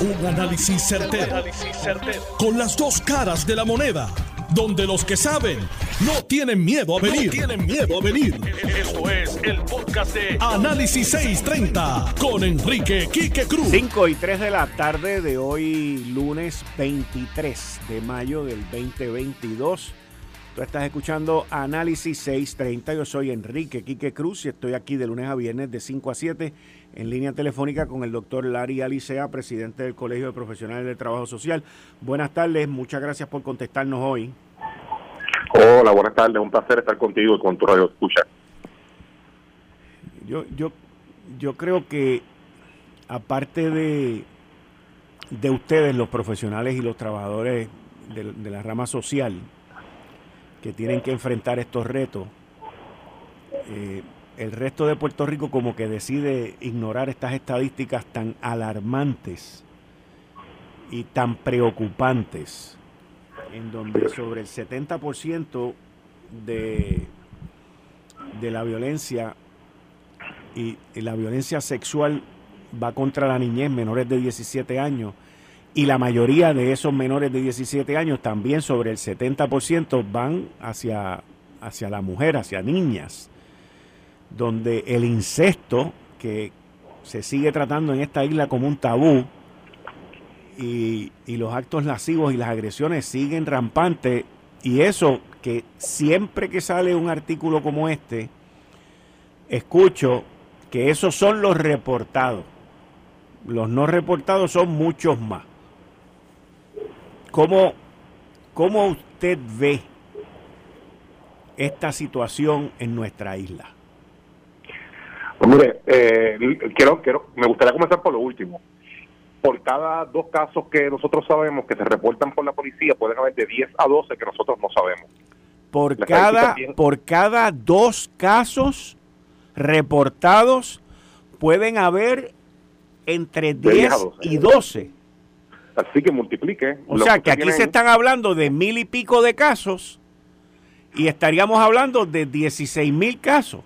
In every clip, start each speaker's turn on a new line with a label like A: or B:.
A: Un análisis certero, Con las dos caras de la moneda. Donde los que saben no tienen miedo a venir. tienen miedo a venir. Esto es el podcast de Análisis 630 con Enrique Quique Cruz.
B: 5 y 3 de la tarde de hoy, lunes 23 de mayo del 2022. Tú estás escuchando Análisis 630. Yo soy Enrique Quique Cruz y estoy aquí de lunes a viernes de 5 a 7 en línea telefónica con el doctor Larry Alicea, presidente del Colegio de Profesionales del Trabajo Social. Buenas tardes, muchas gracias por contestarnos hoy.
C: Hola, buenas tardes, un placer estar contigo y con tu radio escucha.
B: Yo, yo, yo creo que aparte de, de ustedes, los profesionales y los trabajadores de la rama social, que tienen que enfrentar estos retos, eh, el resto de Puerto Rico como que decide ignorar estas estadísticas tan alarmantes y tan preocupantes, en donde sobre el 70% de, de la violencia y, y la violencia sexual va contra la niñez menores de 17 años, y la mayoría de esos menores de 17 años, también sobre el 70%, van hacia, hacia la mujer, hacia niñas, donde el incesto, que se sigue tratando en esta isla como un tabú, y, y los actos lascivos y las agresiones siguen rampantes, y eso que siempre que sale un artículo como este, escucho que esos son los reportados. Los no reportados son muchos más. ¿Cómo, ¿Cómo usted ve esta situación en nuestra isla?
C: Pues mire, eh, quiero, quiero, me gustaría comenzar por lo último. Por cada dos casos que nosotros sabemos que se reportan por la policía, pueden haber de 10 a 12 que nosotros no sabemos.
B: Por, cada, por cada dos casos reportados, pueden haber entre 10, y 12.
C: Así que multiplique.
B: O sea, que, aquí se están hablando de mil y pico de casos y estaríamos hablando de 16 mil casos.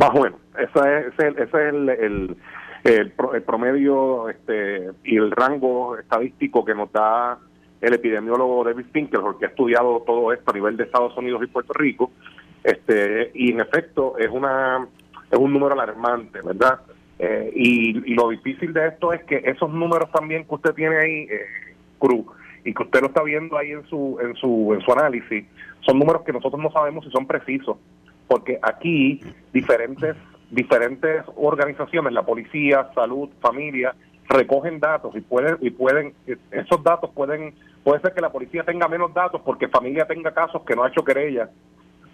C: Va bueno, ese es, ese es el, el, el, promedio este, y el rango estadístico que nos da el epidemiólogo David Finkelhor, que ha estudiado todo esto a nivel de Estados Unidos y Puerto Rico. este Y en efecto, es, una, es un número alarmante, ¿verdad? Eh, y, lo difícil de esto es que esos números también que usted tiene ahí, eh, Cruz, y que usted lo está viendo ahí en su, en su, en su análisis, son números que nosotros no sabemos si son precisos, porque aquí diferentes, diferentes organizaciones, la policía, salud, familia, recogen datos y pueden, y pueden, esos datos pueden, puede ser que la policía tenga menos datos porque familia tenga casos que no ha hecho querella,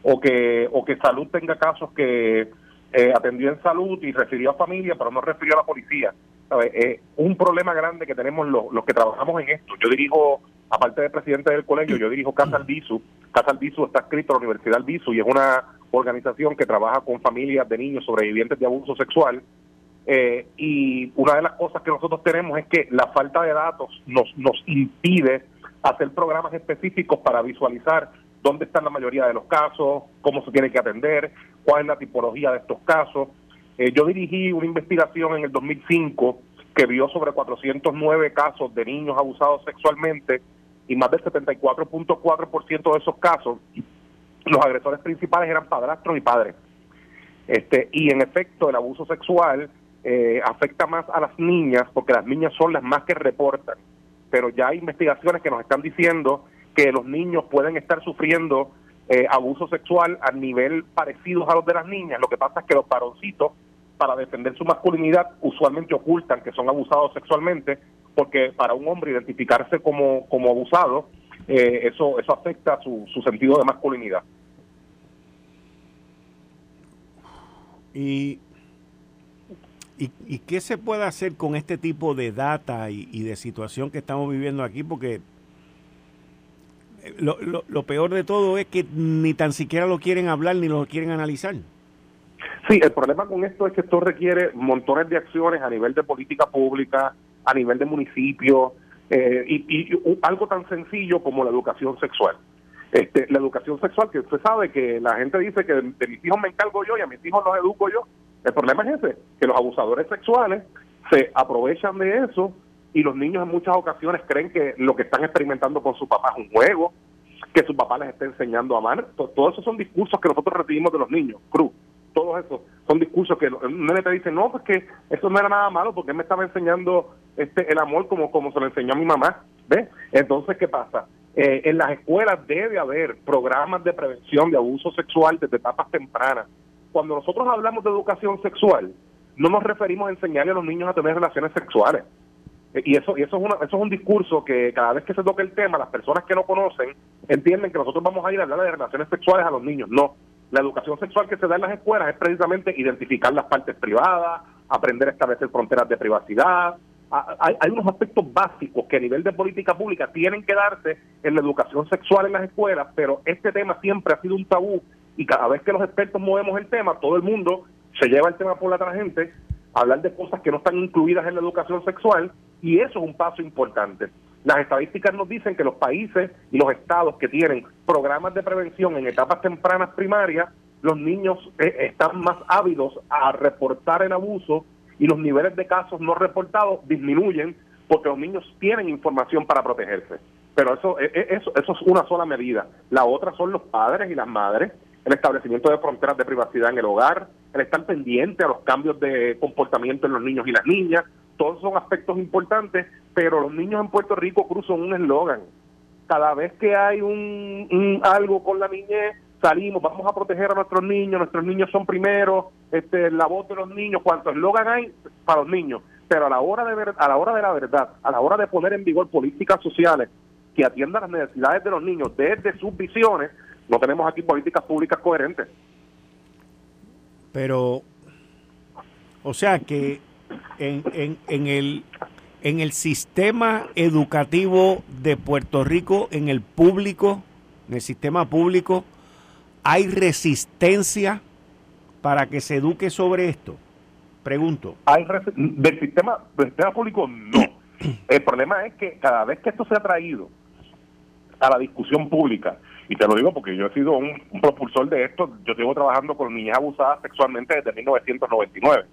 C: o que, o que salud tenga casos que eh, atendió en salud y refirió a familia, pero no refirió a la policía. Es un problema grande que tenemos los, que trabajamos en esto. Yo dirijo, aparte de presidente del colegio, yo dirijo Casa Albizu. Casa Albizu está escrito a la Universidad Albizu y es una organización que trabaja con familias de niños sobrevivientes de abuso sexual. Eh, y una de las cosas que nosotros tenemos es que la falta de datos nos, nos impide hacer programas específicos para visualizar dónde están la mayoría de los casos, cómo se tiene que atender, cuál es la tipología de estos casos. Eh, yo dirigí una investigación en el 2005 que vio sobre 409 casos de niños abusados sexualmente y más del 74.4% de esos casos, los agresores principales eran padrastros y padres. Este, y en efecto, el abuso sexual eh, afecta más a las niñas porque las niñas son las más que reportan. Pero ya hay investigaciones que nos están diciendo que los niños pueden estar sufriendo eh, abuso sexual a nivel parecido a los de las niñas. Lo que pasa es que los varoncitos, para defender su masculinidad, usualmente ocultan que son abusados sexualmente, porque para un hombre identificarse como, como abusado, eh, eso, eso afecta su, su sentido de masculinidad.
B: Y ¿Y, qué se puede hacer con este tipo de data y, y, de situación que estamos viviendo aquí? Porque lo, lo, peor de todo es que ni tan siquiera lo quieren hablar ni lo quieren analizar.
C: Sí, el problema con esto es que esto requiere montones de acciones a nivel de política pública, a nivel de municipio, eh, y, algo tan sencillo como la educación sexual. Este, la educación sexual, que usted sabe que la gente dice que de, mis hijos me encargo yo y a mis hijos los educo yo. El problema es ese, que los abusadores sexuales se aprovechan de eso y los niños en muchas ocasiones creen que lo que están experimentando con su papá es un juego, que su papá les está enseñando a amar. Todos esos son discursos que nosotros recibimos de los niños, Cruz. Todos esos son discursos que un nene te dice, no, pues que eso no era nada malo porque él me estaba enseñando este el amor como, como se lo enseñó a mi mamá. ¿Ves? Entonces, ¿qué pasa? Eh, en las escuelas debe haber programas de prevención de abuso sexual desde etapas tempranas. Cuando nosotros hablamos de educación sexual, no nos referimos a enseñarle a los niños a tener relaciones sexuales. Eh, y eso, y eso, es una, eso es un discurso que cada vez que se toca el tema, las personas que no conocen entienden que nosotros vamos a ir a hablar de relaciones sexuales a los niños. No, la educación sexual que se da en las escuelas es precisamente identificar las partes privadas, aprender a establecer fronteras de privacidad, hay, unos aspectos básicos que a nivel de política pública tienen que darse en la educación sexual en las escuelas, pero este tema siempre ha sido un tabú y cada vez que los expertos movemos el tema, todo el mundo se lleva el tema por la tangente, hablar de cosas que no están incluidas en la educación sexual y eso es un paso importante. Las estadísticas nos dicen que los países y los estados que tienen programas de prevención en etapas tempranas primarias, los niños eh, están más ávidos a reportar el abuso y los niveles de casos no reportados disminuyen porque los niños tienen información para protegerse. Pero eso, e, e, eso, eso es una sola medida. La otra son los padres y las madres, el establecimiento de fronteras de privacidad en el hogar, el estar pendiente a los cambios de comportamiento en los niños y las niñas. Todos son aspectos importantes, pero los niños en Puerto Rico cruzan un eslogan. Cada vez que hay un algo con la niñez, salimos, vamos a proteger a nuestros niños, nuestros niños son primeros, este, la voz de los niños, cuantos eslogan hay para los niños, pero a la hora de ver, a la hora de la verdad, a la hora de poner en vigor políticas sociales que atiendan las necesidades de los niños desde sus visiones, no tenemos aquí políticas públicas coherentes.
B: Pero, o sea que en, en, en el en el sistema educativo de Puerto Rico, en el público, en el sistema público, ¿Hay resistencia para que se eduque sobre esto? Pregunto.
C: Hay del sistema del sistema público no. El problema es que cada vez que esto se ha traído a la discusión pública, y te lo digo porque yo he sido un, propulsor de esto, yo llevo trabajando con niñas abusadas sexualmente desde 1999.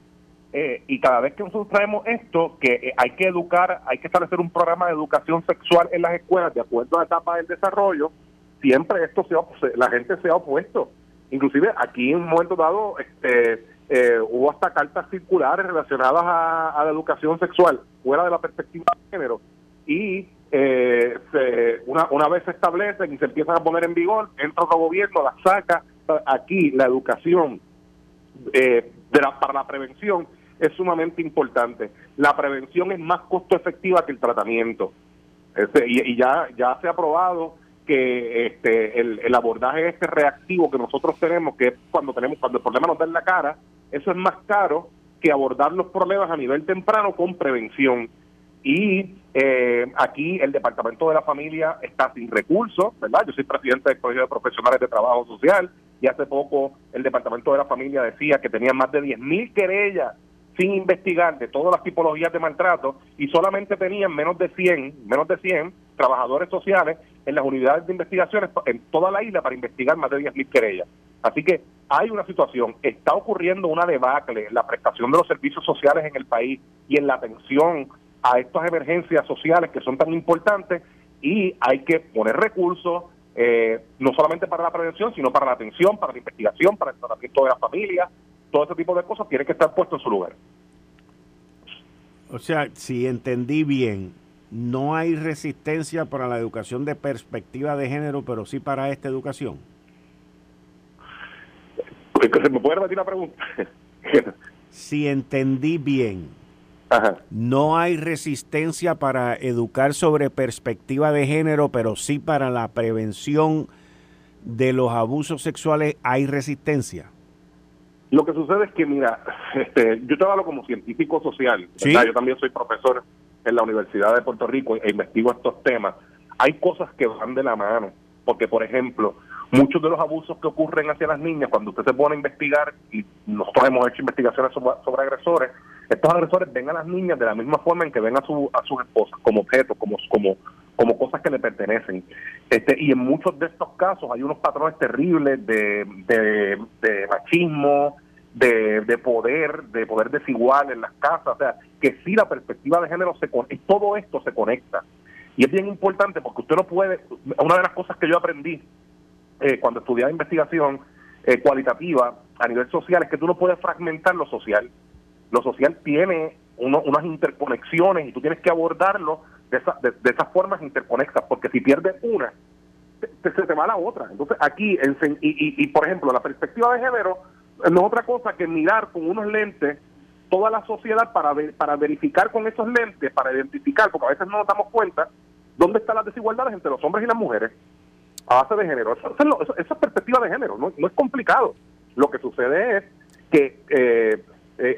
C: Eh, y cada vez que nosotros traemos esto, que eh, hay que educar, hay que establecer un programa de educación sexual en las escuelas de acuerdo a la etapa del desarrollo, siempre esto se la gente se ha opuesto. Inclusive aquí en un momento dado este, eh, hubo hasta cartas circulares relacionadas a, la educación sexual fuera de la perspectiva de género y eh, una, una vez se establecen y se empiezan a poner en vigor, entra el gobierno, la saca. Aquí la educación eh, de la, para la prevención es sumamente importante. La prevención es más costo efectiva que el tratamiento. Este, y, y ya, ya se ha probado que este, el, abordaje este reactivo que nosotros tenemos, que es cuando tenemos cuando el problema nos da en la cara, eso es más caro que abordar los problemas a nivel temprano con prevención. Y eh, aquí el Departamento de la Familia está sin recursos, ¿verdad? Yo soy presidente del Colegio de Profesionales de Trabajo Social y hace poco el Departamento de la Familia decía que tenía más de 10.000 querellas sin investigar de todas las tipologías de maltrato y solamente tenían menos de 100, menos de 100 trabajadores sociales en las unidades de investigaciones en toda la isla para investigar más de 10.000 querellas. Así que hay una situación, está ocurriendo una debacle en la prestación de los servicios sociales en el país y en la atención a estas emergencias sociales que son tan importantes y hay que poner recursos, eh, no solamente para la prevención, sino para la atención, para la investigación, para el tratamiento de la familia, todo ese tipo de cosas tiene que estar puesto en su lugar.
B: O sea, si entendí bien, no hay resistencia para la educación de perspectiva de género, pero sí para esta educación.
C: ¿Se me puede repetir la pregunta?
B: si entendí bien, no hay resistencia para educar sobre perspectiva de género, pero sí para la prevención de los abusos sexuales hay resistencia.
C: Lo que sucede es que, mira, este, yo trabajo como científico social, yo también soy profesor en la Universidad de Puerto Rico e investigo estos temas. Hay cosas que van de la mano, porque, por ejemplo, muchos de los abusos que ocurren hacia las niñas, cuando usted se pone a investigar, y nosotros hemos hecho investigaciones sobre, agresores, estos agresores ven a las niñas de la misma forma en que ven a, su, a sus esposas, como objetos, como, como, como cosas que le pertenecen. Este, y en muchos de estos casos hay unos patrones terribles de, de, machismo, de, de, poder, de poder desigual en las casas, o sea, que sí la perspectiva de género se todo esto se conecta. Y es bien importante porque usted no puede, una de las cosas que yo aprendí eh, cuando estudiaba investigación eh, cualitativa a nivel social es que tú no puedes fragmentar lo social. Lo social tiene unas interconexiones y tú tienes que abordarlo de, esa, de, esas formas interconexas, porque si pierdes una, se te va la otra. Entonces aquí, y, y, por ejemplo, la perspectiva de género no es otra cosa que mirar con unos lentes toda la sociedad para, para verificar con esos lentes, para identificar, porque a veces no nos damos cuenta, dónde están las desigualdades entre los hombres y las mujeres a base de género. Eso, esa es perspectiva de género, no, es complicado. Lo que sucede es que eh,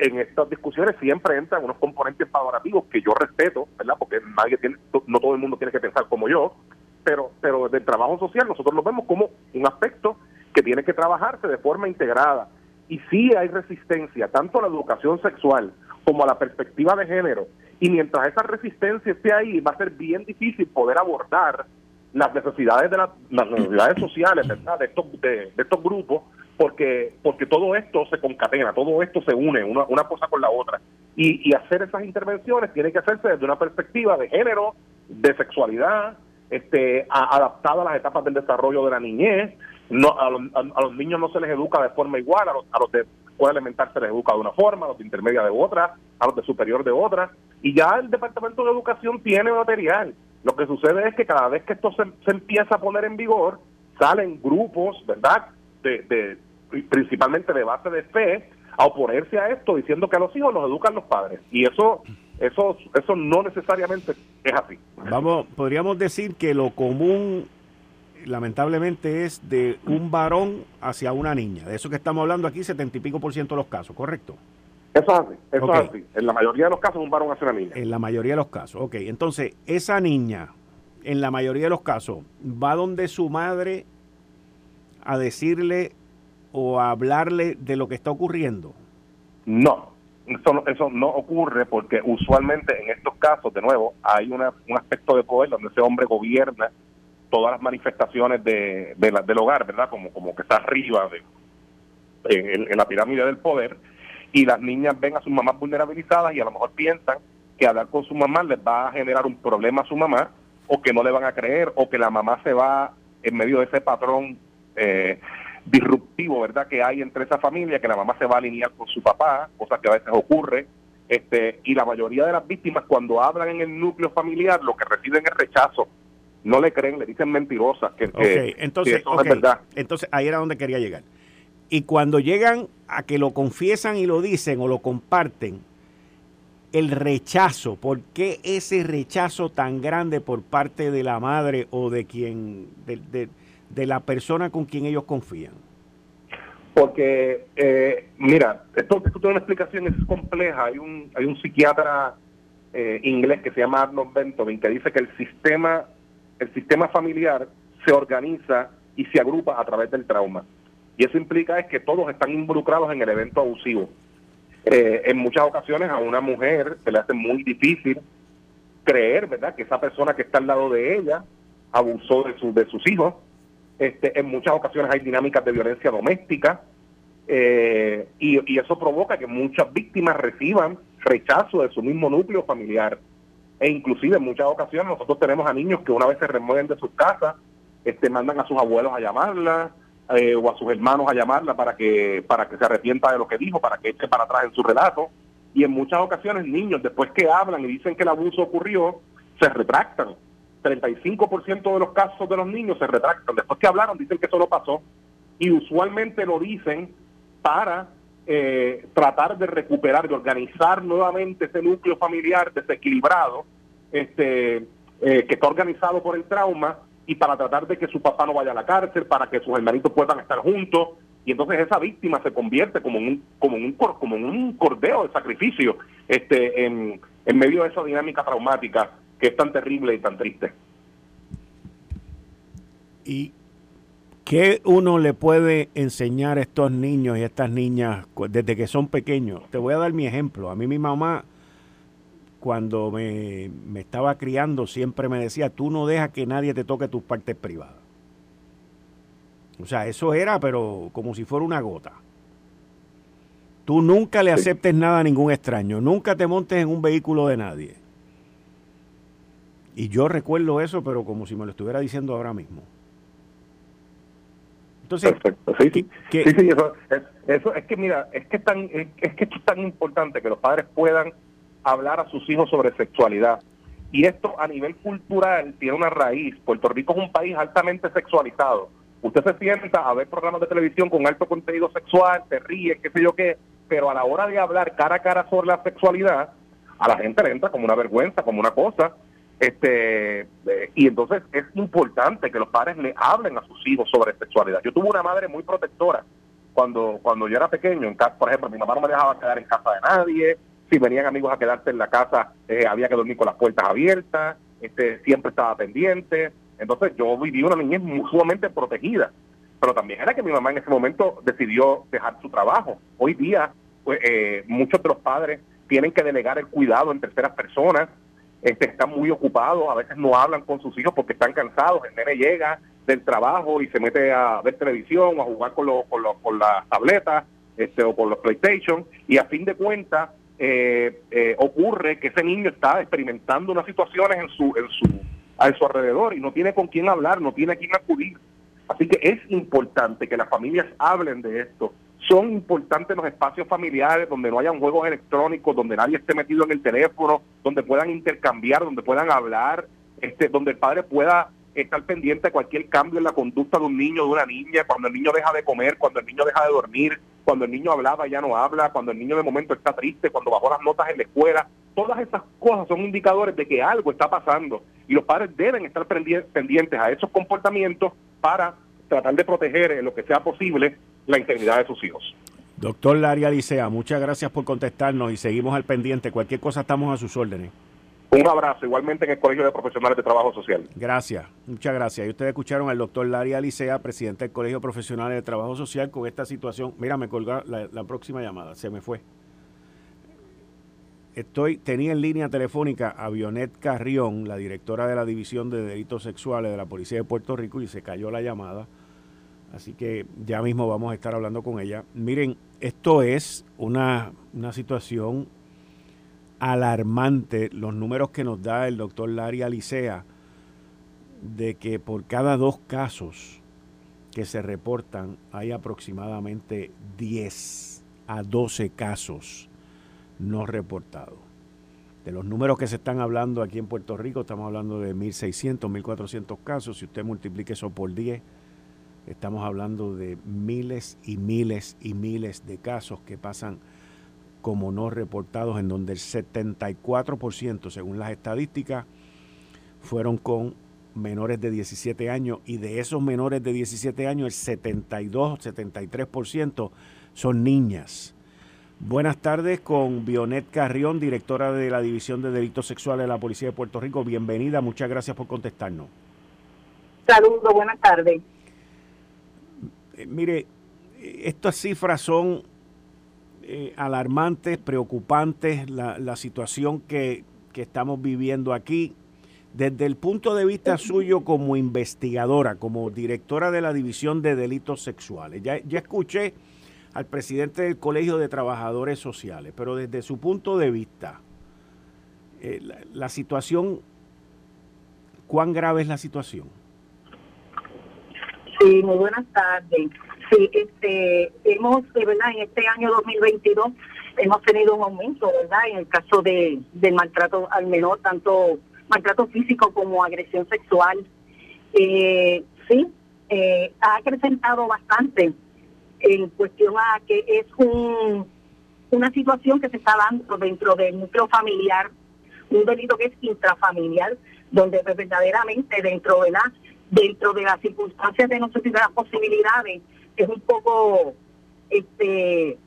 C: en estas discusiones siempre entran unos componentes favorativos que yo respeto, ¿verdad? Porque nadie tiene, no todo el mundo tiene que pensar como yo, pero, pero del trabajo social nosotros lo vemos como un aspecto que tiene que trabajarse de forma integrada. Y sí hay resistencia, tanto a la educación sexual como a la perspectiva de género. Y mientras esa resistencia esté ahí, va a ser bien difícil poder abordar las necesidades de las necesidades sociales ¿verdad? de estos de, estos grupos porque porque todo esto se concatena todo esto se une una, una cosa con la otra. Y, y hacer esas intervenciones tiene que hacerse desde una perspectiva de género de sexualidad este adaptada a las etapas del desarrollo de la niñez. No a los, a, los niños no se les educa de forma igual a los, a los de escuela elemental se les educa de una forma a los de intermedia de otra a los de superior de otra. Y ya el departamento de educación tiene material. Lo que sucede es que cada vez que esto se, empieza a poner en vigor, salen grupos, ¿verdad? De, principalmente de base de fe, a oponerse a esto, diciendo que a los hijos los educan los padres. Y eso, eso, eso no necesariamente es así.
B: Vamos, podríamos decir que lo común lamentablemente es de un varón hacia una niña. De eso que estamos hablando aquí, setenta y pico por ciento de los casos, ¿correcto?
C: Eso es así, eso es así. En la mayoría de los casos un varón hace una niña.
B: En la mayoría de los casos, ok. Entonces, esa niña, en la mayoría de los casos, va donde su madre a decirle o hablarle de lo que está ocurriendo.
C: No, eso no, eso no ocurre porque usualmente en estos casos, de nuevo, hay una, un aspecto de poder donde ese hombre gobierna todas las manifestaciones de, del hogar, ¿verdad? Como, como que está arriba de, en la pirámide del poder y las niñas ven a sus mamás vulnerabilizadas y a lo mejor piensan que hablar con su mamá les va a generar un problema a su mamá o que no le van a creer o que la mamá se va en medio de ese patrón eh, disruptivo, ¿verdad? Que hay entre esa familia, que la mamá se va a alinear con su papá, cosa que a veces ocurre. Este, y la mayoría de las víctimas cuando hablan en el núcleo familiar lo que reciben es rechazo no le creen, le dicen mentirosas que,
B: entonces, eso es verdad. Entonces ahí era donde quería llegar. Y cuando llegan a que lo confiesan y lo dicen o lo comparten, el rechazo, ¿por qué ese rechazo tan grande por parte de la madre o de quien, de, la persona con quien ellos confían?
C: Porque, eh, mira, esto, esto tiene una explicación es compleja. Hay un, hay un psiquiatra eh, inglés que se llama Arnold Bentovin que dice que el sistema, el sistema familiar se organiza y se agrupa a través del trauma. Y eso implica es que todos están involucrados en el evento abusivo. Eh, en muchas ocasiones a una mujer se le hace muy difícil creer, ¿verdad?, que esa persona que está al lado de ella abusó de, de sus hijos. Este, en muchas ocasiones hay dinámicas de violencia doméstica eh, y, eso provoca que muchas víctimas reciban rechazo de su mismo núcleo familiar. E inclusive en muchas ocasiones nosotros tenemos a niños que una vez se remueven de sus casas, este, mandan a sus abuelos a llamarla, eh, o a sus hermanos a llamarla para que para que se arrepienta de lo que dijo, para que eche para atrás en su relato. Y en muchas ocasiones niños, después que hablan y dicen que el abuso ocurrió, se retractan. 35% de los casos de los niños se retractan. Después que hablaron, dicen que eso no pasó. Y usualmente lo dicen para eh, tratar de recuperar, de organizar nuevamente ese núcleo familiar desequilibrado, este, eh, que está organizado por el trauma y para tratar de que su papá no vaya a la cárcel, para que sus hermanitos puedan estar juntos. Y entonces esa víctima se convierte como en un, como en un, como en un cordeo de sacrificio este, en, en medio de esa dinámica traumática que es tan terrible y tan triste.
B: ¿Y qué uno le puede enseñar a estos niños y a estas niñas desde que son pequeños? Te voy a dar mi ejemplo. A mí mi mamá cuando me, estaba criando siempre me decía, tú no dejas que nadie te toque tus partes privadas. O sea, eso era, pero como si fuera una gota. Tú nunca le aceptes nada a ningún extraño, nunca te montes en un vehículo de nadie. Y yo recuerdo eso, pero como si me lo estuviera diciendo ahora mismo.
C: Entonces, Perfecto. Sí, sí. sí, eso, es, eso, es que mira, es que, tan, es que es tan importante que los padres puedan hablar a sus hijos sobre sexualidad. Y esto a nivel cultural tiene una raíz. Puerto Rico es un país altamente sexualizado. Usted se sienta a ver programas de televisión con alto contenido sexual, se ríe, qué sé yo qué, pero a la hora de hablar cara a cara sobre la sexualidad, a la gente le entra como una vergüenza, como una cosa. Este, eh, y entonces es importante que los padres le hablen a sus hijos sobre sexualidad. Yo tuve una madre muy protectora cuando, cuando yo era pequeño. En casa, por ejemplo, mi mamá no me dejaba quedar en casa de nadie. Si venían amigos a quedarse en la casa, eh, había que dormir con las puertas abiertas. Este, siempre estaba pendiente. Entonces yo viví una niñez sumamente protegida. Pero también era que mi mamá en ese momento decidió dejar su trabajo. Hoy día, pues, eh, muchos de los padres tienen que delegar el cuidado en terceras personas este, están muy ocupados, a veces no hablan con sus hijos porque están cansados, el nene llega del trabajo y se mete a ver televisión o a jugar con, los, con, los, con las tabletas este, o con los PlayStation y a fin de cuentas eh, eh, ocurre que ese niño está experimentando unas situaciones en su, en su, a su alrededor y no tiene con quién hablar, no tiene a quién acudir. Así que es importante que las familias hablen de esto, son importantes los espacios familiares donde no hayan juegos electrónicos, donde nadie esté metido en el teléfono, donde puedan intercambiar, donde puedan hablar, este, donde el padre pueda estar pendiente de cualquier cambio en la conducta de un niño de una niña, cuando el niño deja de comer, cuando el niño deja de dormir, cuando el niño hablaba ya no habla, cuando el niño de momento está triste, cuando bajó las notas en la escuela. Todas esas cosas son indicadores de que algo está pasando y los padres deben estar pendientes a esos comportamientos para tratar de proteger en lo que sea posible la integridad de sus hijos.
B: Doctor Laria Licea, muchas gracias por contestarnos y seguimos al pendiente. Cualquier cosa estamos a sus órdenes.
C: Un abrazo, igualmente en el Colegio de Profesionales de Trabajo Social.
B: Gracias, muchas gracias. Y ustedes escucharon al doctor Laria Licea, presidente del Colegio de Profesionales de Trabajo Social, con esta situación. Mira, me colgó la, próxima llamada, se me fue. Estoy, tenía en línea telefónica a Vionet Carrión, la directora de la División de Delitos Sexuales de la Policía de Puerto Rico, y se cayó la llamada. Así que ya mismo vamos a estar hablando con ella. Miren, esto es una, situación alarmante, los números que nos da el doctor Larry Alicea, de que por cada dos casos que se reportan hay aproximadamente 10 a 12 casos no reportados. De los números que se están hablando aquí en Puerto Rico, estamos hablando de 1.600, 1.400 casos. Si usted multiplique eso por 10, Estamos hablando de miles y miles y miles de casos que pasan como no reportados, en donde el 74%, según las estadísticas, fueron con menores de 17 años y de esos menores de 17 años el 72, 73% son niñas. Buenas tardes con Bionet Carrión, directora de la División de Delitos Sexuales de la Policía de Puerto Rico. Bienvenida, muchas gracias por contestarnos.
D: Saludos, buenas tardes.
B: Eh, mire, estas cifras son eh, alarmantes, preocupantes, la, situación que, estamos viviendo aquí. Desde el punto de vista suyo como investigadora, como directora de la División de Delitos Sexuales, ya, escuché al presidente del Colegio de Trabajadores Sociales, pero desde su punto de vista, eh, la situación, ¿cuán grave es la situación?
D: Sí, muy buenas tardes. Sí, este, hemos, ¿verdad? En este año 2022 hemos tenido un aumento, ¿verdad? En el caso de, del maltrato al menor, tanto maltrato físico como agresión sexual. Eh, sí, eh, ha acrecentado bastante en cuestión a que es un, una situación que se está dando dentro del núcleo familiar, un delito que es intrafamiliar, donde pues, verdaderamente dentro, ¿verdad? Dentro de las circunstancias de nosotros y de las posibilidades, es un poco este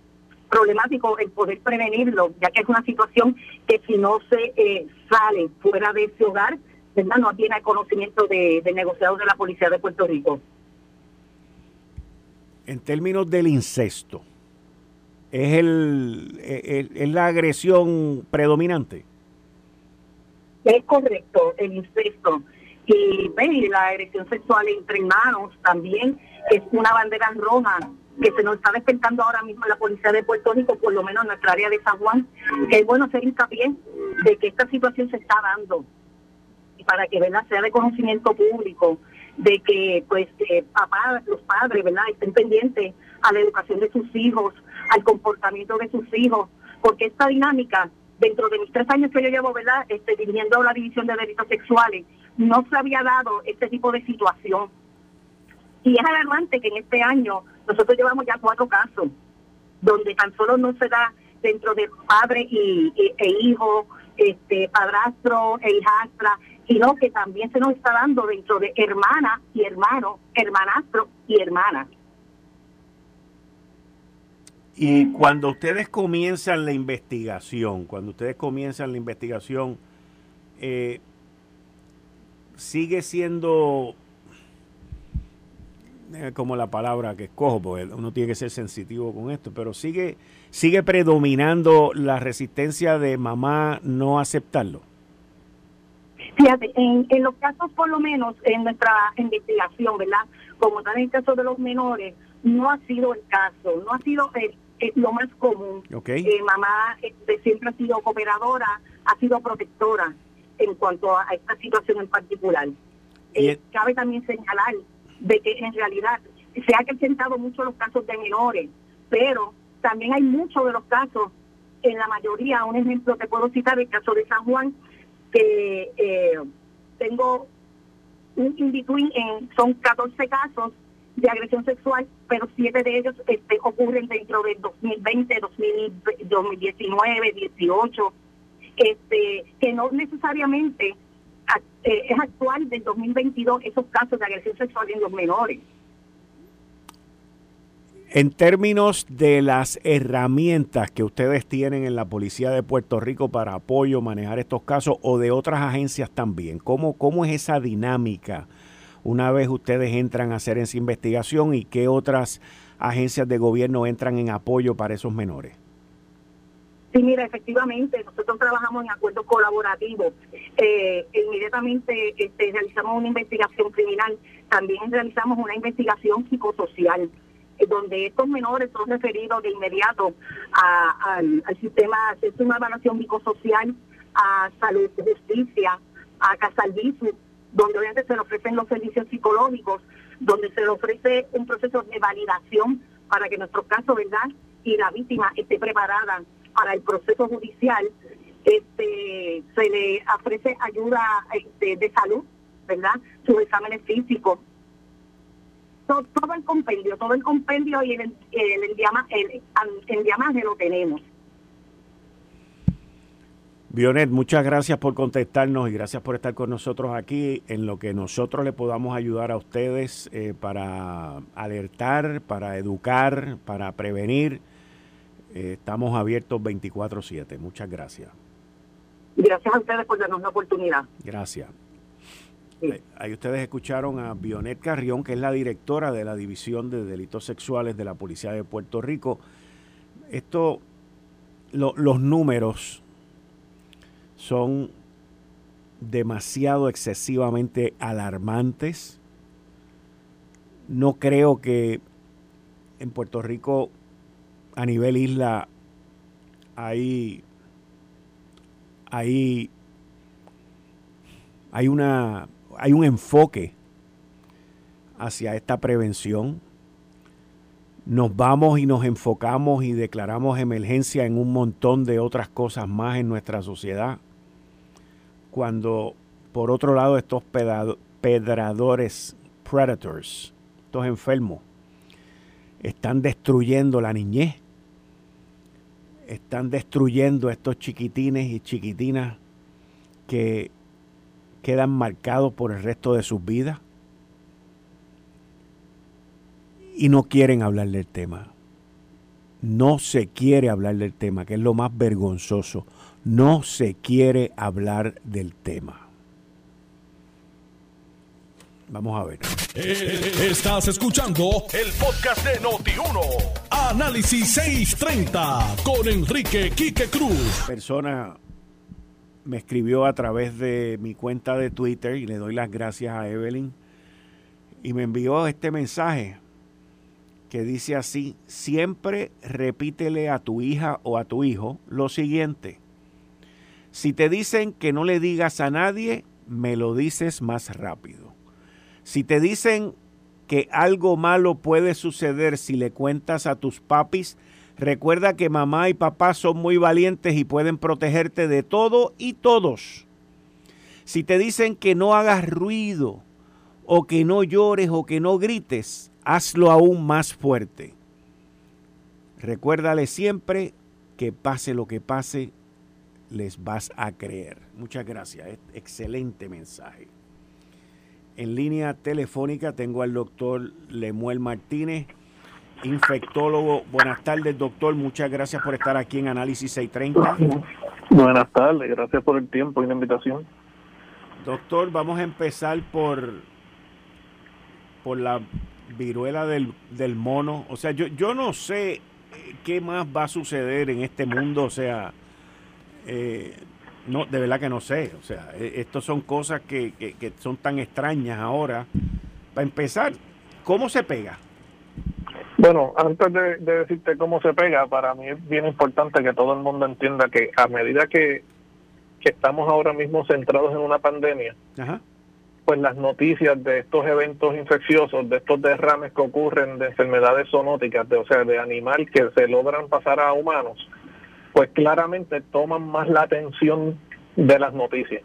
D: problemático el poder prevenirlo, ya que es una situación que si no se eh, sale fuera de ese hogar, ¿verdad? no tiene conocimiento de, de negociados de la Policía de Puerto Rico.
B: En términos del incesto, ¿es, el, es la agresión predominante?
D: Es correcto, el incesto y, la agresión sexual entre hermanos también es una bandera roja que se nos está despertando ahora mismo la policía de Puerto Rico, por lo menos en nuestra área de San Juan, que es bueno hacer hincapié de que esta situación se está dando. Y para que ¿verdad? sea de conocimiento público de que pues eh, papá, los padres verdad estén pendientes a la educación de sus hijos al comportamiento de sus hijos porque esta dinámica dentro de mis tres años que yo llevo verdad este, dirigiendo la división de delitos sexuales no se había dado este tipo de situación y es alarmante que en este año nosotros llevamos ya cuatro casos donde tan solo no se da dentro de padre y, e hijo, este padrastro e hijastra, sino que también se nos está dando dentro de hermana y hermano, hermanastro y hermana.
B: Y cuando ustedes comienzan la investigación, cuando ustedes comienzan la investigación, eh, sigue siendo eh, como la palabra que escojo, porque uno tiene que ser sensitivo con esto, pero sigue, sigue predominando la resistencia de mamá no aceptarlo.
D: Fíjate, en, en los casos, por lo menos en nuestra investigación, ¿verdad? Como tal en el caso de los menores, no ha sido el caso, no ha sido lo más común.
B: Okay.
D: Eh, mamá este, siempre ha sido cooperadora, ha sido protectora en cuanto a esta situación en particular. Eh, cabe también señalar de que en realidad se ha acrecentado mucho los casos de menores, pero también hay muchos de los casos, en la mayoría, un ejemplo te puedo citar, el caso de San Juan, que eh, tengo un in-between, en, son 14 casos de agresión sexual, pero siete de ellos este, ocurren dentro del 2020, 2019, 18, este, que no necesariamente eh, es actual del 2022 esos casos de agresión sexual en los menores.
B: En términos de las herramientas que ustedes tienen en la Policía de Puerto Rico para apoyo, manejar estos casos o de otras agencias también, ¿cómo, cómo es esa dinámica una vez ustedes entran a hacer esa investigación y qué otras agencias de gobierno entran en apoyo para esos menores?
D: Sí, mira, efectivamente, nosotros trabajamos en acuerdos colaborativos. Eh, inmediatamente este, realizamos una investigación criminal, también realizamos una investigación psicosocial, eh, donde estos menores son referidos de inmediato al, sistema, de una evaluación psicosocial, a salud, justicia, a Casalvisu, donde obviamente se le ofrecen los servicios psicológicos, donde se le ofrece un proceso de validación para que nuestro caso, ¿verdad? Y la víctima esté preparada para el proceso judicial, este, se le ofrece ayuda este, de salud, ¿verdad? Sus exámenes físicos. Todo, el compendio, todo el compendio y el, el, el, el, lo tenemos.
B: Bionet, muchas gracias por contestarnos y gracias por estar con nosotros aquí en lo que nosotros le podamos ayudar a ustedes eh, para alertar, para educar, para prevenir eh, estamos abiertos 24/7. Muchas gracias.
D: Gracias a ustedes por darnos la oportunidad.
B: Gracias. Ahí ustedes escucharon a Bionet Carrión, que es la directora de la División de Delitos Sexuales de la Policía de Puerto Rico. Esto, los números son demasiado excesivamente alarmantes. No creo que en Puerto Rico a nivel isla hay, hay, hay, una, hay un enfoque hacia esta prevención. Nos vamos y nos enfocamos y declaramos emergencia en un montón de otras cosas más en nuestra sociedad. Cuando, por otro lado, estos pedradores, predators, estos enfermos, están destruyendo la niñez están destruyendo a estos chiquitines y chiquitinas que quedan marcados por el resto de sus vidas y no quieren hablar del tema. No se quiere hablar del tema, que es lo más vergonzoso. No se quiere hablar del tema. Vamos a ver.
A: Eh, estás escuchando el podcast de Noti1. Análisis 630 con Enrique Quique Cruz.
B: Persona me escribió a través de mi cuenta de Twitter y le doy las gracias a Evelyn. Y me envió este mensaje que dice así, siempre repítele a tu hija o a tu hijo lo siguiente. Si te dicen que no le digas a nadie, me lo dices más rápido. Si te dicen que algo malo puede suceder si le cuentas a tus papis, recuerda que mamá y papá son muy valientes y pueden protegerte de todo y todos. Si te dicen que no hagas ruido, o que no llores o que no grites, hazlo aún más fuerte. Recuérdale siempre que pase lo que pase, les vas a creer. Muchas gracias, excelente mensaje. En línea telefónica tengo al doctor Lemuel Martínez, infectólogo. Buenas tardes, doctor. Muchas gracias por estar aquí en Análisis 630.
E: Buenas tardes, gracias por el tiempo y la invitación.
B: Doctor, vamos a empezar por por la viruela del, mono. O sea, yo, yo no sé eh, qué más va a suceder en este mundo. O sea, eh, no, de verdad que no sé. O sea, e, estos son cosas que, que, son tan extrañas ahora. Para empezar, ¿cómo se pega?
E: Bueno, antes de, de, decirte cómo se pega, para mí es bien importante que todo el mundo entienda que a medida que, que estamos ahora mismo centrados en una pandemia, Ajá pues las noticias de estos eventos infecciosos, de estos derrames que ocurren de enfermedades zoonóticas, de, o sea, de animal que se logran pasar a humanos, pues claramente toman más la atención de las noticias.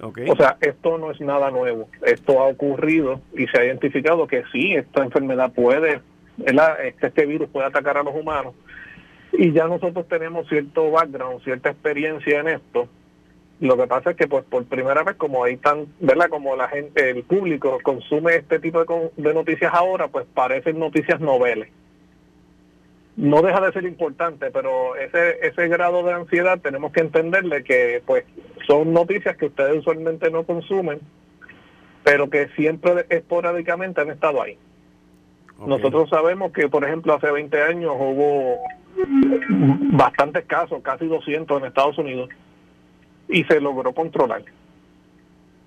E: O sea, esto no es nada nuevo. Esto ha ocurrido y se ha identificado que sí, esta enfermedad puede, este, este virus puede atacar a los humanos. Y ya nosotros tenemos cierto background, cierta experiencia en esto lo que pasa es que pues por primera vez como ahí tan, ¿verdad? Como la gente, el público consume este tipo de, noticias ahora, pues parecen noticias noveles. No deja de ser importante, pero ese ese grado de ansiedad tenemos que entenderle que pues son noticias que ustedes usualmente no consumen, pero que siempre esporádicamente han estado ahí. Nosotros sabemos que, por ejemplo, hace 20 años hubo bastantes casos, casi 200 en Estados Unidos, y se logró controlar.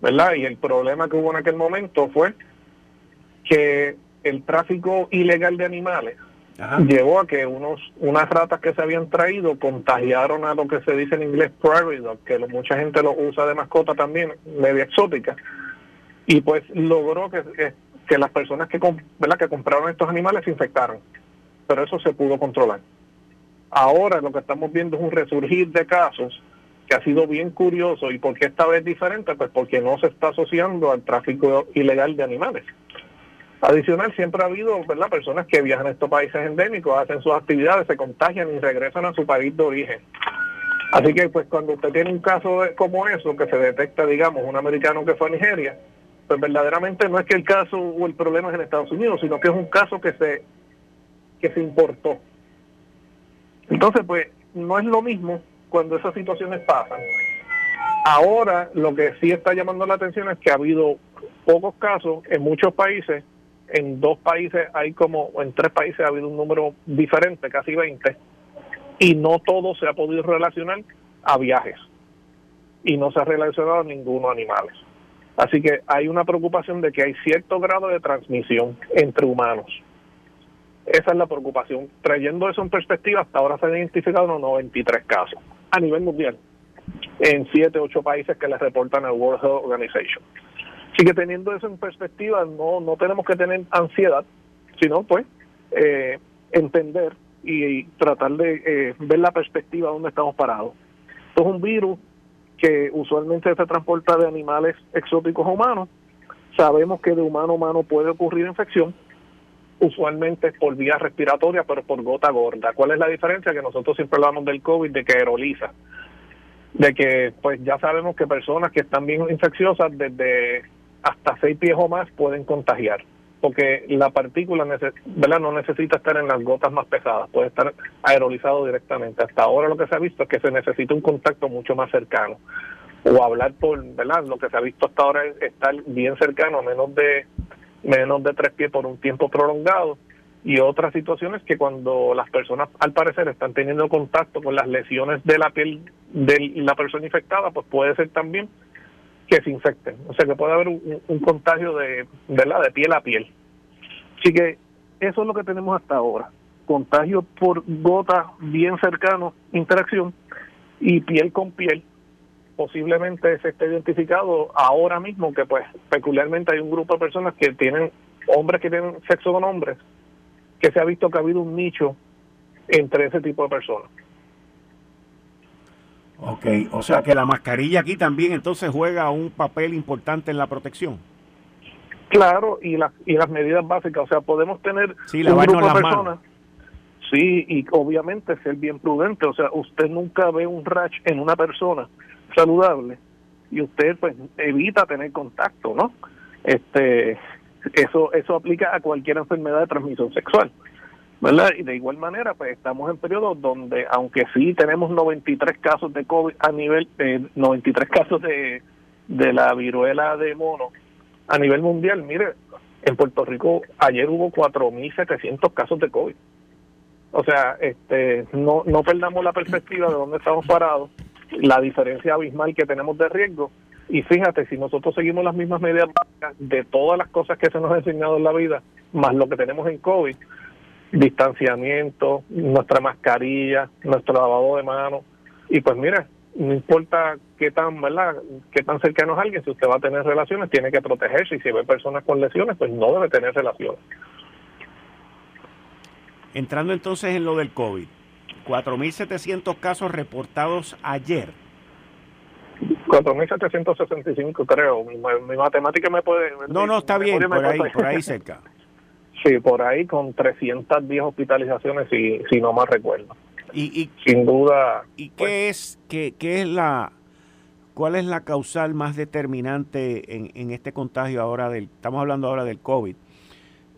E: ¿Verdad? Y el problema que hubo en aquel momento fue que el tráfico ilegal de animales llevó a que unos unas ratas que se habían traído contagiaron a lo que se dice en inglés prairie dog, que mucha gente lo usa de mascota también, media exótica, y pues logró que, que las personas que, ¿verdad? que compraron estos animales se infectaron, pero eso se pudo controlar. Ahora lo que estamos viendo es un resurgir de casos que ha sido bien curioso. ¿Y por qué esta vez diferente? Pues porque no se está asociando al tráfico ilegal de animales. Adicional, siempre ha habido ¿verdad? personas que viajan a estos países endémicos, hacen sus actividades, se contagian y regresan a su país de origen. Así que pues cuando usted tiene un caso como eso, que se detecta, digamos, un americano que fue a Nigeria, pues verdaderamente no es que el caso o el problema es en Estados Unidos, sino que es un caso que se, que se importó. Entonces, pues no es lo mismo cuando esas situaciones pasan. Ahora lo que sí está llamando la atención es que ha habido pocos casos en muchos países, en dos países hay como, en tres países ha habido un número diferente, casi 20, y no todo se ha podido relacionar a viajes y no se ha relacionado a ninguno animales. Así que hay una preocupación de que hay cierto grado de transmisión entre humanos. Esa es la preocupación. Trayendo eso en perspectiva, hasta ahora se han identificado unos 93 casos a nivel mundial en siete, ocho países que le reportan al World Health Organization. Así que teniendo eso en perspectiva, no, no tenemos que tener ansiedad, sino pues eh, entender y, tratar de eh, ver la perspectiva donde estamos parados. Esto es un virus que usualmente se transporta de animales exóticos a humanos. Sabemos que de humano a humano puede ocurrir infección, usualmente por vía respiratoria, pero por gota gorda. ¿Cuál es la diferencia? Que nosotros siempre hablamos del COVID, de que aeroliza. De que, pues ya sabemos que personas que están bien infecciosas, desde hasta seis pies o más, pueden contagiar. Porque la partícula ¿verdad? no necesita estar en las gotas más pesadas, puede estar aerolizado directamente. Hasta ahora lo que se ha visto es que se necesita un contacto mucho más cercano. O hablar por, ¿verdad? Lo que se ha visto hasta ahora es estar bien cercano, menos de menos de tres pies por un tiempo prolongado y otras situaciones que cuando las personas al parecer están teniendo contacto con las lesiones de la piel de la persona infectada, pues puede ser también que se infecten. O sea que puede haber un, contagio de, ¿verdad? de piel a piel. Así que eso es lo que tenemos hasta ahora. Contagio por gota bien cercano, interacción, y piel con piel. Posiblemente se esté identificado ahora mismo que pues peculiarmente hay un grupo de personas que tienen, hombres que tienen sexo con hombres, que se ha visto que ha habido un nicho entre ese tipo de personas.
B: Ok, o sea que la mascarilla aquí también entonces juega un papel importante en la protección.
E: Claro, y, las y las medidas básicas, o sea, podemos tener un grupo de personas. Sí, y obviamente ser bien prudente, o sea, usted nunca ve un rash en una persona saludable y usted pues evita tener contacto, ¿no? Este, eso eso aplica a cualquier enfermedad de transmisión sexual. ¿Verdad? Y de igual manera, pues estamos en periodos donde, aunque sí tenemos 93 casos de COVID a nivel, eh, 93 casos de, de la viruela de mono a nivel mundial, mire, en Puerto Rico ayer hubo 4.700 casos de COVID. O sea, este, no, no perdamos la perspectiva de dónde estamos parados, la diferencia abismal que tenemos de riesgo. Y fíjate, si nosotros seguimos las mismas medidas de todas las cosas que se nos ha enseñado en la vida, más lo que tenemos en COVID, distanciamiento, nuestra mascarilla, nuestro lavado de manos. Y pues mira, no importa qué tan, ¿verdad? qué tan cercano es alguien, si usted va a tener relaciones, tiene que protegerse. Y si ve personas con lesiones, pues no debe tener relaciones.
B: Entrando entonces en lo del COVID, 4.700 casos reportados ayer.
E: 4.765 creo, mi, mi, matemática me puede...
B: No, no, está bien, por ahí, por ahí cerca.
E: Sí, por ahí con 310 hospitalizaciones, si, si no más recuerdo.
B: Y,
E: Sin duda.
B: ¿Y qué pues, es qué, qué es la cuál es la causal más determinante en, en este contagio ahora del estamos hablando ahora del COVID?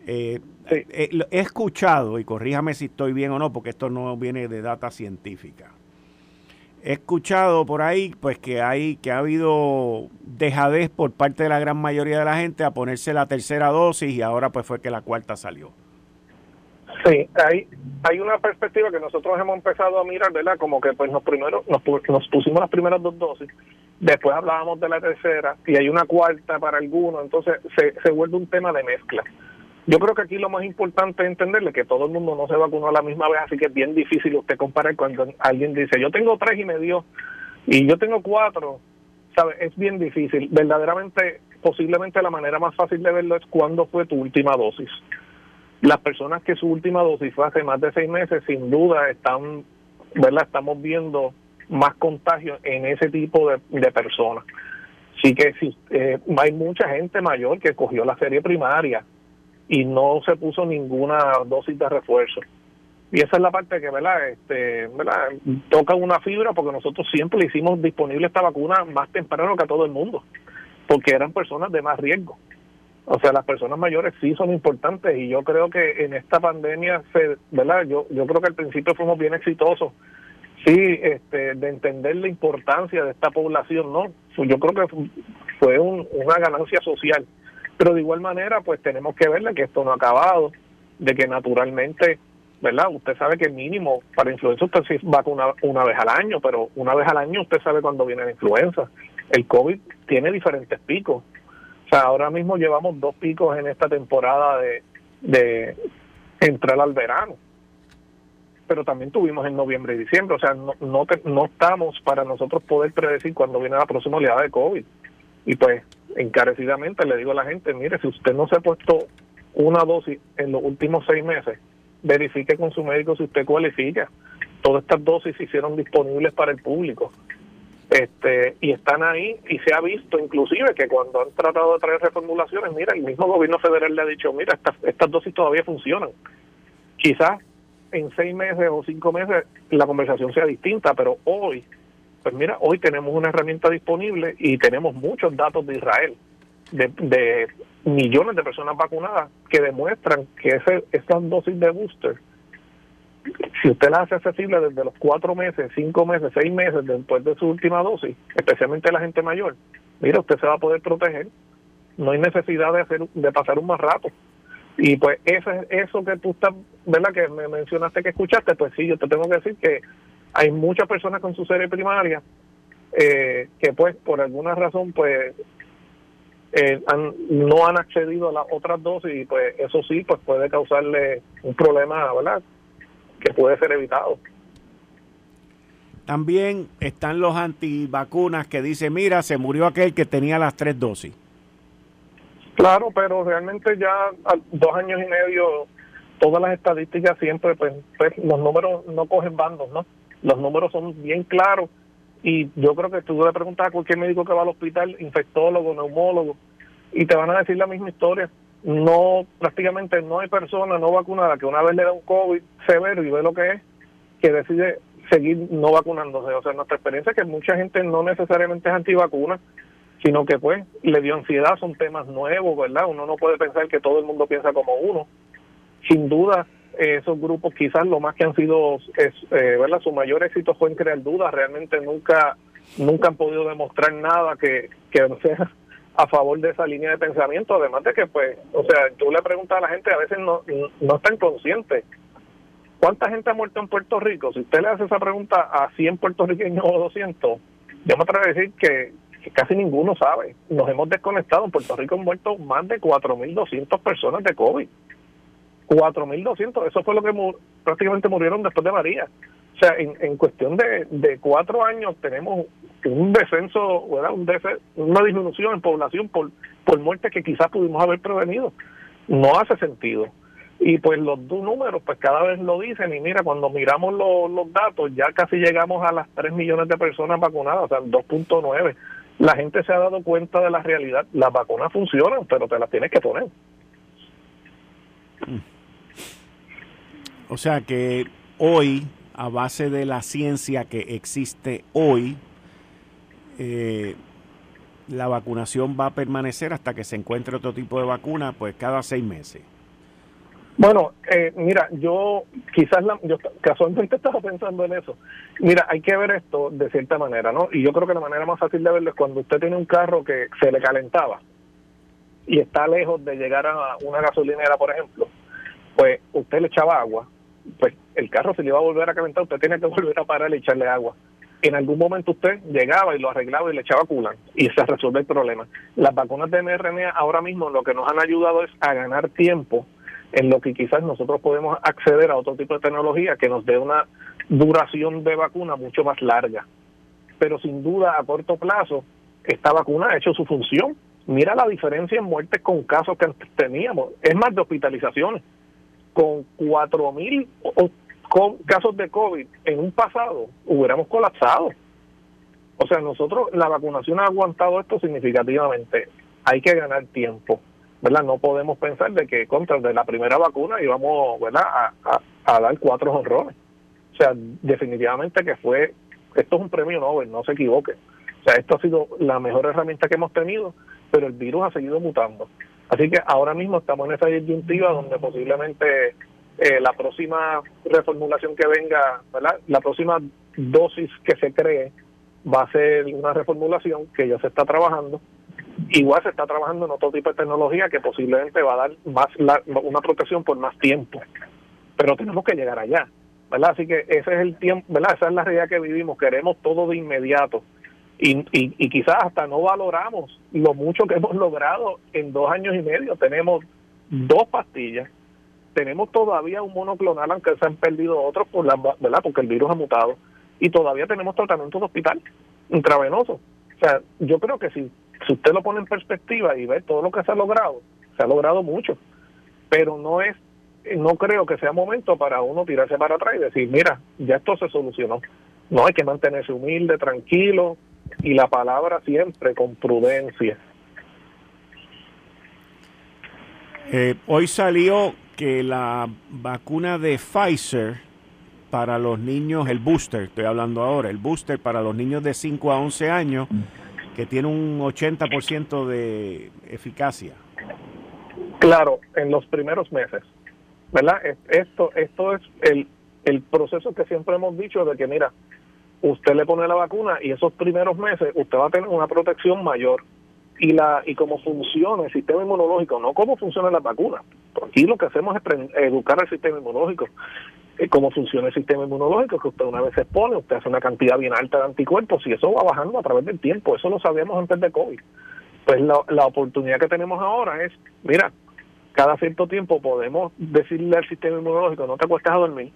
B: Eh, eh, he escuchado y corríjame si estoy bien o no, porque esto no viene de data científica he escuchado por ahí pues que hay que ha habido dejadez por parte de la gran mayoría de la gente a ponerse la tercera dosis y ahora pues fue que la cuarta salió.
E: Sí, hay hay una perspectiva que nosotros hemos empezado a mirar, ¿verdad? Como que pues nos primero nos, nos pusimos las primeras dos dosis, después hablábamos de la tercera y hay una cuarta para algunos, entonces se, se vuelve un tema de mezcla. Yo creo que aquí lo más importante es entenderle que todo el mundo no se vacunó a la misma vez, así que es bien difícil usted comparar cuando alguien dice, yo tengo tres y me dio, y yo tengo cuatro, ¿sabe? Es bien difícil. Verdaderamente, posiblemente la manera más fácil de verlo es cuándo fue tu última dosis. Las personas que su última dosis fue hace más de seis meses, sin duda están, ¿verdad? Estamos viendo más contagios en ese tipo de, de personas. Sí que si, eh, hay mucha gente mayor que cogió la serie primaria, y no se puso ninguna dosis de refuerzo. Y esa es la parte que, ¿verdad? Este, ¿verdad? Toca una fibra porque nosotros siempre le hicimos disponible esta vacuna más temprano que a todo el mundo, porque eran personas de más riesgo. O sea, las personas mayores sí son importantes y yo creo que en esta pandemia, se, ¿verdad? Yo, yo creo que al principio fuimos bien exitosos, sí, este, de entender la importancia de esta población, ¿no? Yo creo que fue una ganancia social pero de igual manera, pues tenemos que verle que esto no ha acabado, de que naturalmente, ¿verdad? Usted sabe que mínimo para influenza usted sí vacuna una vez al año, pero una vez al año usted sabe cuándo viene la influenza. El COVID tiene diferentes picos. O sea, ahora mismo llevamos dos picos en esta temporada de, de entrar al verano. Pero también tuvimos en noviembre y diciembre. O sea, no, no, no estamos para nosotros poder predecir cuándo viene la próxima oleada de COVID. Y pues encarecidamente le digo a la gente, mire, si usted no se ha puesto una dosis en los últimos seis meses, verifique con su médico si usted cualifica. Todas estas dosis se hicieron disponibles para el público. Este, y están ahí y se ha visto inclusive que cuando han tratado de traer reformulaciones, mira, el mismo gobierno federal le ha dicho, mira, estas, estas dosis todavía funcionan. Quizás en seis meses o cinco meses la conversación sea distinta, pero hoy pues mira, hoy tenemos una herramienta disponible y tenemos muchos datos de Israel, de, millones de personas vacunadas que demuestran que ese, esas dosis de booster, si usted la hace accesible desde los cuatro meses, cinco meses, seis meses después de su última dosis, especialmente la gente mayor, mira, usted se va a poder proteger. No hay necesidad de hacer de pasar un más rato. Y pues eso, eso que tú estás, ¿verdad? Que me mencionaste que escuchaste, pues sí, yo te tengo que decir que hay muchas personas con su serie primaria eh, que pues por alguna razón pues eh, no han accedido a las otras dosis y pues eso sí pues puede causarle un problema, ¿verdad? Que puede ser evitado.
B: También están los antivacunas que dicen, mira, se murió aquel que tenía las tres dosis.
E: Claro, pero realmente ya a dos años y medio, todas las estadísticas siempre, pues, pues los números no cogen bandos, ¿no? Los números son bien claros y yo creo que tú le preguntas a cualquier médico que va al hospital, infectólogo, neumólogo, y te van a decir la misma historia. No, prácticamente no hay persona no vacunada que una vez le da un COVID severo y ve lo que es, que decide seguir no vacunándose. O sea, nuestra experiencia es que mucha gente no necesariamente es antivacuna, sino que pues le dio ansiedad, son temas nuevos, ¿verdad? Uno no puede pensar que todo el mundo piensa como uno. Sin duda, esos grupos quizás lo más que han sido, es, eh, ¿verdad? Su mayor éxito fue en crear dudas, realmente nunca nunca han podido demostrar nada que, que sea a favor de esa línea de pensamiento, además de que, pues, o sea, tú le preguntas a la gente, a veces no, no están conscientes. ¿Cuánta gente ha muerto en Puerto Rico? Si usted le hace esa pregunta a 100 puertorriqueños o 200, yo me atrevo a decir que, casi ninguno sabe. Nos hemos desconectado. En Puerto Rico han muerto más de 4.200 personas de COVID. 4.200, eso fue lo que prácticamente murieron después de María. O sea, en, en cuestión de, de cuatro años tenemos un descenso, Un una disminución en población por, por muertes que quizás pudimos haber prevenido. No hace sentido. Y pues los dos números, pues cada vez lo dicen. Y mira, cuando miramos los datos, ya casi llegamos a las 3 millones de personas vacunadas, o sea, 2.9. La gente se ha dado cuenta de la realidad. Las vacunas funcionan, pero te las tienes que poner.
B: O sea que hoy, a base de la ciencia que existe hoy, eh, la vacunación va a permanecer hasta que se encuentre otro tipo de vacuna, pues cada seis meses.
E: Bueno, eh, mira, yo quizás, la, yo casualmente estaba pensando en eso. Mira, hay que ver esto de cierta manera, ¿no? Y yo creo que la manera más fácil de verlo es cuando usted tiene un carro que se le calentaba y está lejos de llegar a una gasolinera, por ejemplo, pues usted le echaba agua, pues el carro se le iba a volver a calentar, usted tiene que volver a parar y echarle agua en algún momento usted llegaba y lo arreglaba y le echaba culan y se resuelve el problema. Las vacunas de mRNA ahora mismo lo que nos han ayudado es a ganar tiempo en lo que quizás nosotros podemos acceder a otro tipo de tecnología que nos dé una duración de vacuna mucho más larga. Pero sin duda a corto plazo esta vacuna ha hecho su función. Mira la diferencia en muertes con casos que antes teníamos. Es más de hospitalizaciones. Con 4.000 con casos de COVID en un pasado hubiéramos colapsado. O sea, nosotros, la vacunación ha aguantado esto significativamente. Hay que ganar tiempo, ¿verdad? No podemos pensar de que contra de la primera vacuna íbamos, ¿verdad?, a, dar cuatro honrones. O sea, definitivamente que fue, esto es un premio Nobel, no se equivoque. O sea, esto ha sido la mejor herramienta que hemos tenido, pero el virus ha seguido mutando. Así que ahora mismo estamos en esa disyuntiva donde posiblemente eh, la próxima reformulación que venga, ¿verdad? La próxima dosis que se cree va a ser una reformulación que ya se está trabajando. Igual se está trabajando en otro tipo de tecnología que posiblemente va a dar más una protección por más tiempo. Pero tenemos que llegar allá, ¿verdad? Así que ese es el tiempo, ¿verdad? Esa es la realidad que vivimos. Queremos todo de inmediato. Y, y, y quizás hasta no valoramos lo mucho que hemos logrado en dos años y medio. Tenemos dos pastillas tenemos todavía un monoclonal, aunque se han perdido otros, por la, ¿verdad? porque el virus ha mutado, y todavía tenemos tratamiento de hospital intravenoso. O sea, yo creo que si, si usted lo pone en perspectiva y ve todo lo que se ha logrado, se ha logrado mucho, pero no es, no creo que sea momento para uno tirarse para atrás y decir, mira, ya esto se solucionó. No hay que mantenerse humilde, tranquilo, y la palabra siempre con prudencia.
B: Eh, hoy salió que la vacuna de Pfizer para los niños, el booster, estoy hablando ahora, el booster para los niños de 5 a 11 años, que tiene un 80% de eficacia.
E: Claro, en los primeros meses, ¿verdad? Esto, esto es el, el proceso que siempre hemos dicho de que, mira, usted le pone la vacuna y esos primeros meses usted va a tener una protección mayor y la y cómo funciona el sistema inmunológico, no cómo funciona la vacuna. Aquí lo que hacemos es educar al sistema inmunológico. Eh, cómo funciona el sistema inmunológico, que usted una vez se expone, usted hace una cantidad bien alta de anticuerpos y eso va bajando a través del tiempo. Eso lo sabíamos antes de COVID. Pues la, oportunidad que tenemos ahora es, mira, cada cierto tiempo podemos decirle al sistema inmunológico, no te acuestas a dormir,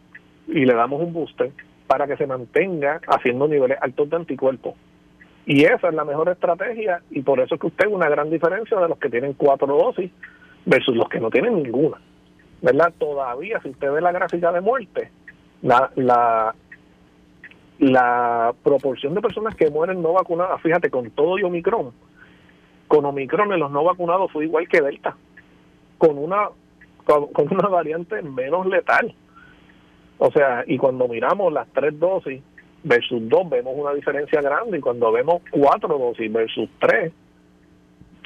E: y le damos un booster para que se mantenga haciendo niveles altos de anticuerpos. Y esa es la mejor estrategia y por eso es que usted una gran diferencia de los que tienen cuatro dosis versus los que no tienen ninguna. ¿Verdad? Todavía, si usted ve la gráfica de muerte, la, la, la proporción de personas que mueren no vacunadas, fíjate, con todo y Omicron, con Omicron en los no vacunados fue igual que Delta, con una, con, una variante menos letal. O sea, y cuando miramos las tres dosis versus dos, vemos una diferencia grande, y cuando vemos cuatro dosis versus tres,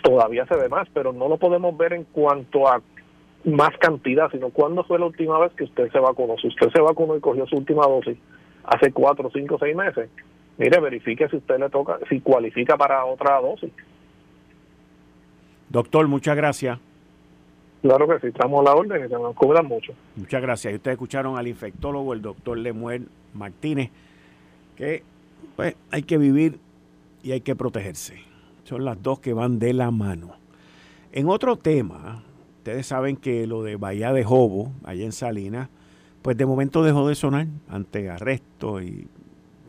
E: todavía se ve más, pero no lo podemos ver en cuanto a más cantidad, sino cuándo fue la última vez que usted se vacunó. Si usted se vacunó y cogió su última dosis hace cuatro, cinco, seis meses, mire, verifique si usted le toca, si cualifica para otra dosis.
B: Doctor, muchas gracias.
E: Claro que sí, estamos a la orden y se nos cubran mucho.
B: Muchas gracias. Y ustedes escucharon al infectólogo, el doctor Lemuel Martínez, que pues hay que vivir y hay que protegerse. Son las dos que van de la mano. En otro tema, ustedes saben que lo de Bahía de Jobo, allá en Salinas, pues de momento dejó de sonar ante arresto y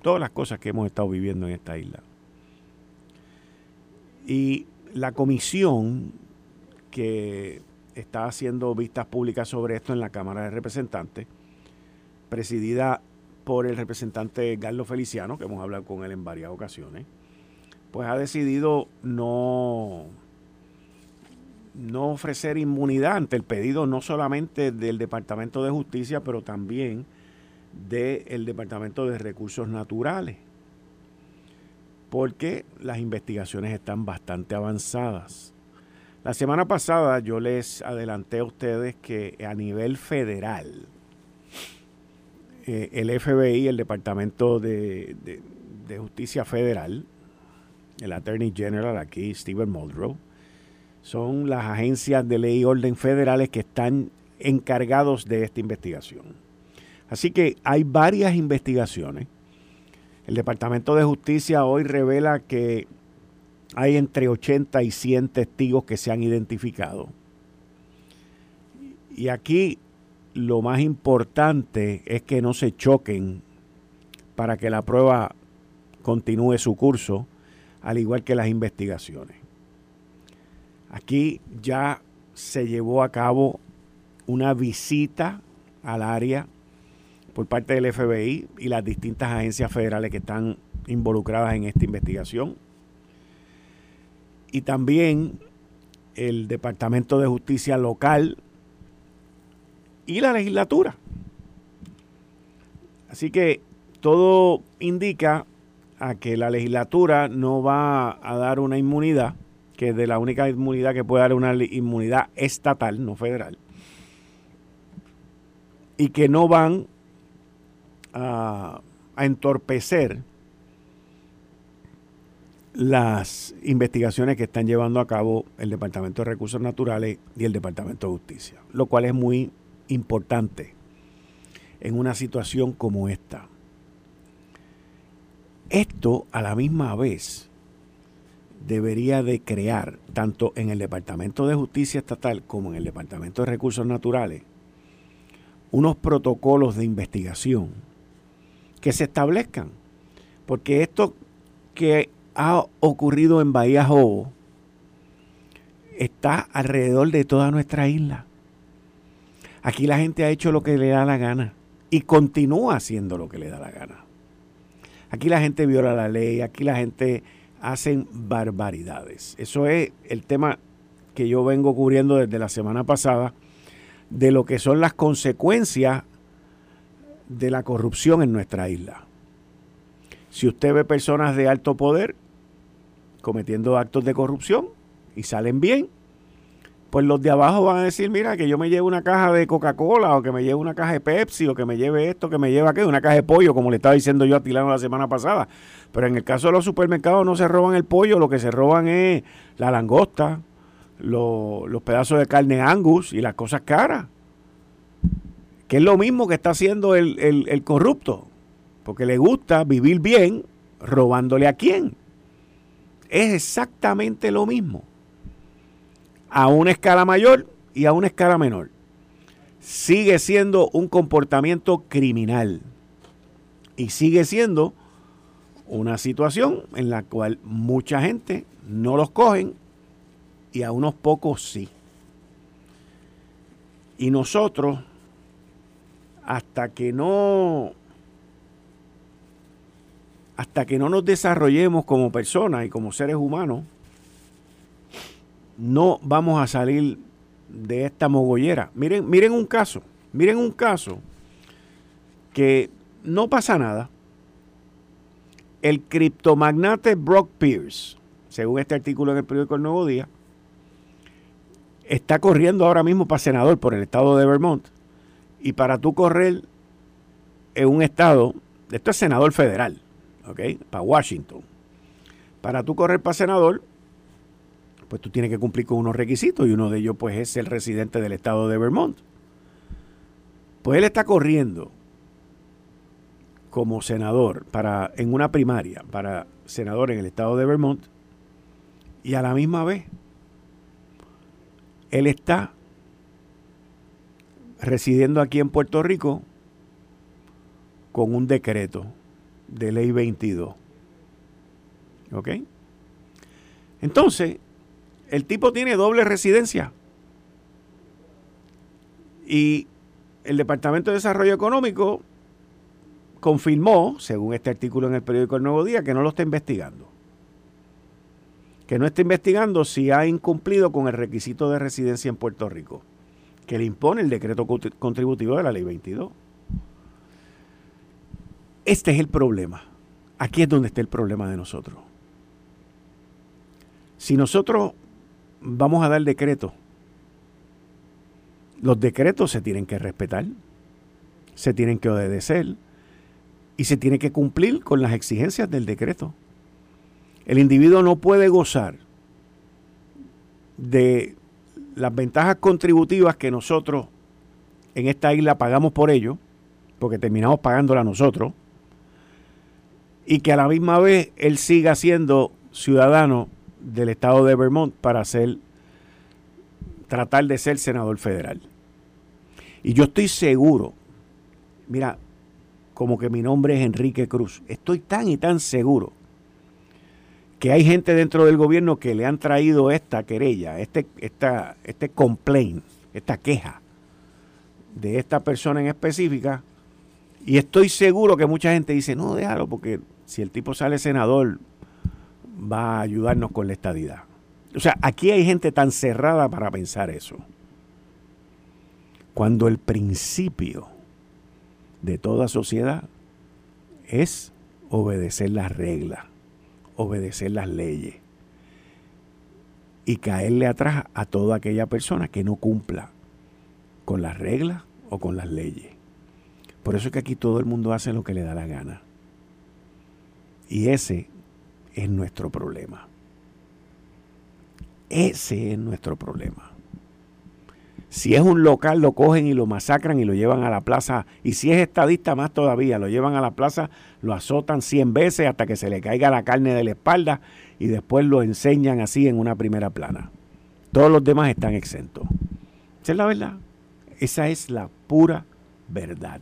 B: todas las cosas que hemos estado viviendo en esta isla. Y la comisión que está haciendo vistas públicas sobre esto en la Cámara de Representantes, presidida por el representante Carlos Feliciano, que hemos hablado con él en varias ocasiones, pues ha decidido no, no ofrecer inmunidad ante el pedido no solamente del Departamento de Justicia, pero también del Departamento de Recursos Naturales porque las investigaciones están bastante avanzadas. La semana pasada yo les adelanté a ustedes que a nivel federal, eh, el FBI, el Departamento de, Justicia Federal, el Attorney General aquí, Stephen Muldrow, son las agencias de ley y orden federales que están encargados de esta investigación. Así que hay varias investigaciones el Departamento de Justicia hoy revela que hay entre 80 y 100 testigos que se han identificado. Y aquí lo más importante es que no se choquen para que la prueba continúe su curso, al igual que las investigaciones. Aquí ya se llevó a cabo una visita al área por parte del FBI y las distintas agencias federales que están involucradas en esta investigación. Y también el Departamento de Justicia local y la legislatura. Así que todo indica a que la legislatura no va a dar una inmunidad, que de la única inmunidad que puede dar una inmunidad estatal, no federal, y que no van a, entorpecer las investigaciones que están llevando a cabo el Departamento de Recursos Naturales y el Departamento de Justicia, lo cual es muy importante en una situación como esta. Esto a la misma vez debería de crear, tanto en el Departamento de Justicia Estatal como en el Departamento de Recursos Naturales, unos protocolos de investigación que se establezcan. Porque esto que ha ocurrido en Bahía Jobo está alrededor de toda nuestra isla. Aquí la gente ha hecho lo que le da la gana y continúa haciendo lo que le da la gana. Aquí la gente viola la ley, aquí la gente hace barbaridades. Eso es el tema que yo vengo cubriendo desde la semana pasada de lo que son las consecuencias de la corrupción en nuestra isla. Si usted ve personas de alto poder cometiendo actos de corrupción y salen bien, pues los de abajo van a decir, mira, que yo me lleve una caja de Coca-Cola o que me lleve una caja de Pepsi o que me lleve esto, que me lleve aquello, una caja de pollo, como le estaba diciendo yo a Tilano la semana pasada. Pero en el caso de los supermercados no se roban el pollo, lo que se roban es la langosta, los pedazos de carne angus y las cosas caras que es lo mismo que está haciendo el, corrupto, porque le gusta vivir bien robándole a quién. Es exactamente lo mismo. a una escala mayor y a una escala menor. Sigue siendo un comportamiento criminal y sigue siendo una situación en la cual mucha gente no los cogen y a unos pocos sí. Y nosotros, hasta que no hasta que no nos desarrollemos como personas y como seres humanos, no vamos a salir de esta mogollera. Miren, miren un caso, miren un caso que no pasa nada. El criptomagnate Brock Pierce, según este artículo en el periódico El Nuevo Día, está corriendo ahora mismo para senador por el estado de Vermont. Y para tú correr en un estado, esto es senador federal, Para Washington. Para tú correr para senador, pues tú tienes que cumplir con unos requisitos y uno de ellos pues es el residente del estado de Vermont. Pues él está corriendo como senador para en una primaria para senador en el estado de Vermont y a la misma vez él está residiendo aquí en Puerto Rico con un decreto de ley 22. ¿Ok? Entonces, el tipo tiene doble residencia. Y el Departamento de Desarrollo Económico confirmó, según este artículo en el periódico El Nuevo Día, que no lo está investigando. Que no está investigando si ha incumplido con el requisito de residencia en Puerto Rico, que le impone el decreto contributivo de la ley 22. Este es el problema. Aquí es donde está el problema de nosotros. Si nosotros vamos a dar decretos, los decretos se tienen que respetar, se tienen que obedecer y se tiene que cumplir con las exigencias del decreto. El individuo no puede gozar de las ventajas contributivas que nosotros en esta isla pagamos por ello, porque terminamos pagándola nosotros, y que a la misma vez él siga siendo ciudadano del estado de Vermont para ser, tratar de ser senador federal. Y yo estoy seguro, mira, como que mi nombre es Enrique Cruz, estoy tan y tan seguro que hay gente dentro del gobierno que le han traído esta querella, este, esta, este complaint, esta queja de esta persona en específica, y estoy seguro que mucha gente dice, no, déjalo, porque si el tipo sale senador, va a ayudarnos con la estadidad. O sea, aquí hay gente tan cerrada para pensar eso. Cuando el principio de toda sociedad es obedecer las reglas obedecer las leyes y caerle atrás a toda aquella persona que no cumpla con las reglas o con las leyes. Por eso es que aquí todo el mundo hace lo que le da la gana. Y ese es nuestro problema. Ese es nuestro problema. Si es un local, lo cogen y lo masacran y lo llevan a la plaza. Y si es estadista, más todavía, lo llevan a la plaza, lo azotan 100 veces hasta que se le caiga la carne de la espalda y después lo enseñan así en una primera plana. Todos los demás están exentos. Esa es la verdad. Esa es la pura verdad.